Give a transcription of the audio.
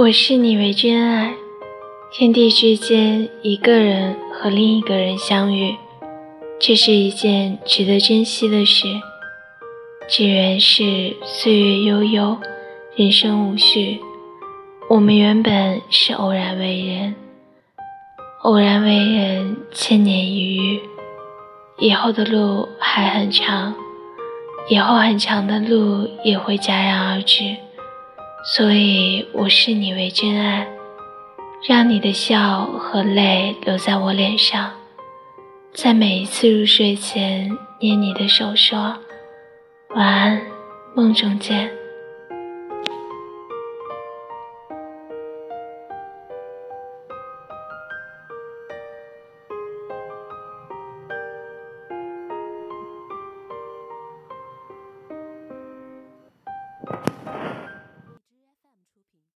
我视你为真爱，天地之间，一个人和另一个人相遇，这是一件值得珍惜的事。只缘是岁月悠悠，人生无序，我们原本是偶然为人，偶然为人，千年一遇。以后的路还很长，以后很长的路也会戛然而止。所以，我视你为真爱，让你的笑和泪留在我脸上，在每一次入睡前捏你的手，说晚安，梦中见。